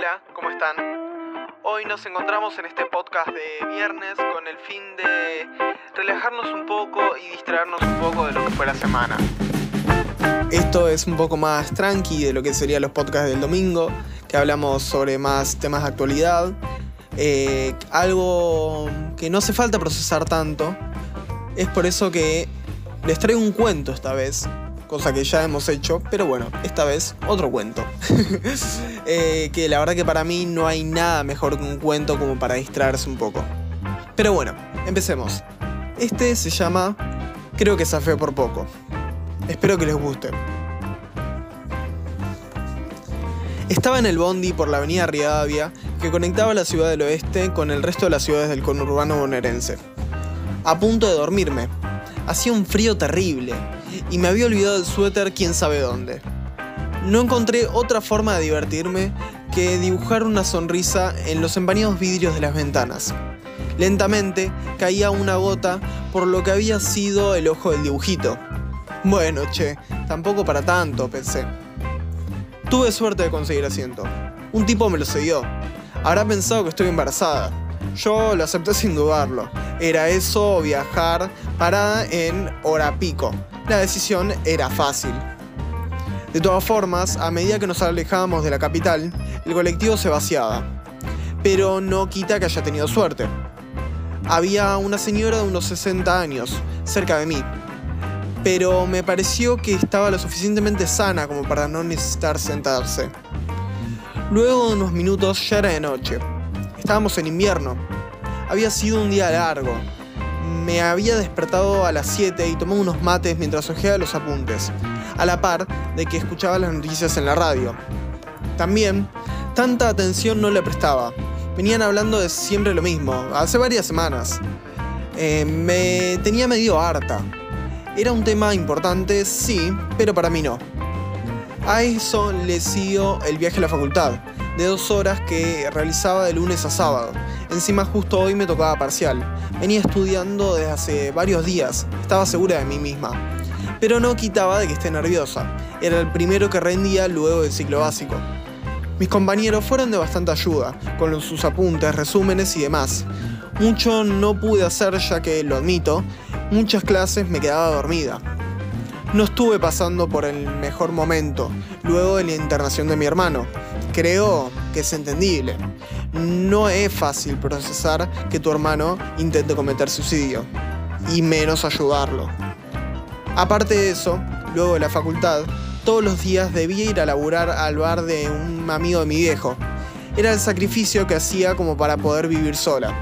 Hola, ¿cómo están? Hoy nos encontramos en este podcast de viernes con el fin de relajarnos un poco y distraernos un poco de lo que fue la semana. Esto es un poco más tranqui de lo que serían los podcasts del domingo, que hablamos sobre más temas de actualidad. Eh, algo que no hace falta procesar tanto. Es por eso que les traigo un cuento esta vez, cosa que ya hemos hecho, pero bueno, esta vez otro cuento. Eh, que la verdad que para mí no hay nada mejor que un cuento como para distraerse un poco. Pero bueno, empecemos. Este se llama Creo que zafé por poco. Espero que les guste. Estaba en el bondi por la avenida Rivadavia que conectaba la ciudad del oeste con el resto de las ciudades del conurbano bonaerense. A punto de dormirme. Hacía un frío terrible y me había olvidado el suéter quién sabe dónde. No encontré otra forma de divertirme que dibujar una sonrisa en los empañados vidrios de las ventanas. Lentamente caía una gota por lo que había sido el ojo del dibujito. Bueno, che, tampoco para tanto, pensé. Tuve suerte de conseguir asiento. Un tipo me lo cedió. Habrá pensado que estoy embarazada. Yo lo acepté sin dudarlo. Era eso viajar parada en hora pico. La decisión era fácil. De todas formas, a medida que nos alejábamos de la capital, el colectivo se vaciaba. Pero no quita que haya tenido suerte. Había una señora de unos 60 años, cerca de mí. Pero me pareció que estaba lo suficientemente sana como para no necesitar sentarse. Luego de unos minutos ya era de noche. Estábamos en invierno. Había sido un día largo. Me había despertado a las 7 y tomé unos mates mientras hojeaba los apuntes a la par de que escuchaba las noticias en la radio. También, tanta atención no le prestaba. Venían hablando de siempre lo mismo, hace varias semanas. Eh, me tenía medio harta. Era un tema importante, sí, pero para mí no. A eso le siguió el viaje a la facultad, de dos horas que realizaba de lunes a sábado. Encima justo hoy me tocaba parcial. Venía estudiando desde hace varios días, estaba segura de mí misma pero no quitaba de que esté nerviosa. Era el primero que rendía luego del ciclo básico. Mis compañeros fueron de bastante ayuda, con sus apuntes, resúmenes y demás. Mucho no pude hacer ya que, lo admito, muchas clases me quedaba dormida. No estuve pasando por el mejor momento, luego de la internación de mi hermano. Creo que es entendible. No es fácil procesar que tu hermano intente cometer suicidio, y menos ayudarlo. Aparte de eso, luego de la facultad, todos los días debía ir a laburar al bar de un amigo de mi viejo. Era el sacrificio que hacía como para poder vivir sola.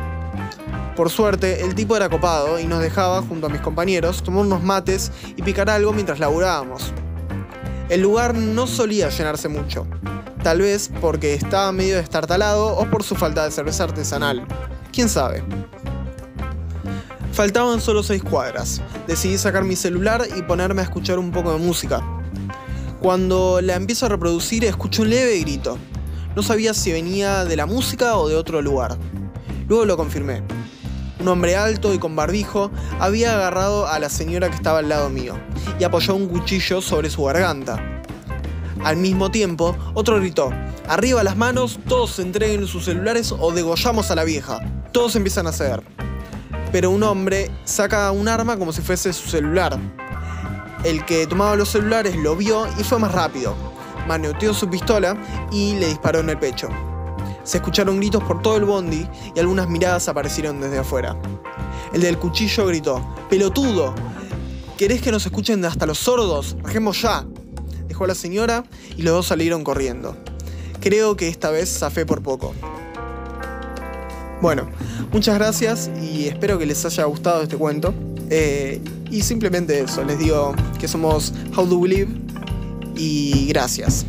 Por suerte, el tipo era copado y nos dejaba, junto a mis compañeros, tomar unos mates y picar algo mientras laburábamos. El lugar no solía llenarse mucho, tal vez porque estaba medio destartalado o por su falta de cerveza artesanal. ¿Quién sabe? Faltaban solo seis cuadras. Decidí sacar mi celular y ponerme a escuchar un poco de música. Cuando la empiezo a reproducir escucho un leve grito. No sabía si venía de la música o de otro lugar. Luego lo confirmé. Un hombre alto y con barbijo había agarrado a la señora que estaba al lado mío y apoyó un cuchillo sobre su garganta. Al mismo tiempo, otro gritó, arriba las manos, todos entreguen sus celulares o degollamos a la vieja. Todos empiezan a ceder pero un hombre saca un arma como si fuese su celular. El que tomaba los celulares lo vio y fue más rápido. Maneoteó su pistola y le disparó en el pecho. Se escucharon gritos por todo el bondi y algunas miradas aparecieron desde afuera. El del cuchillo gritó, ¡Pelotudo! ¿Querés que nos escuchen hasta los sordos? ¡Bajemos ya! Dejó a la señora y los dos salieron corriendo. Creo que esta vez zafé por poco. Bueno, muchas gracias y espero que les haya gustado este cuento. Eh, y simplemente eso, les digo que somos How Do We Live y gracias.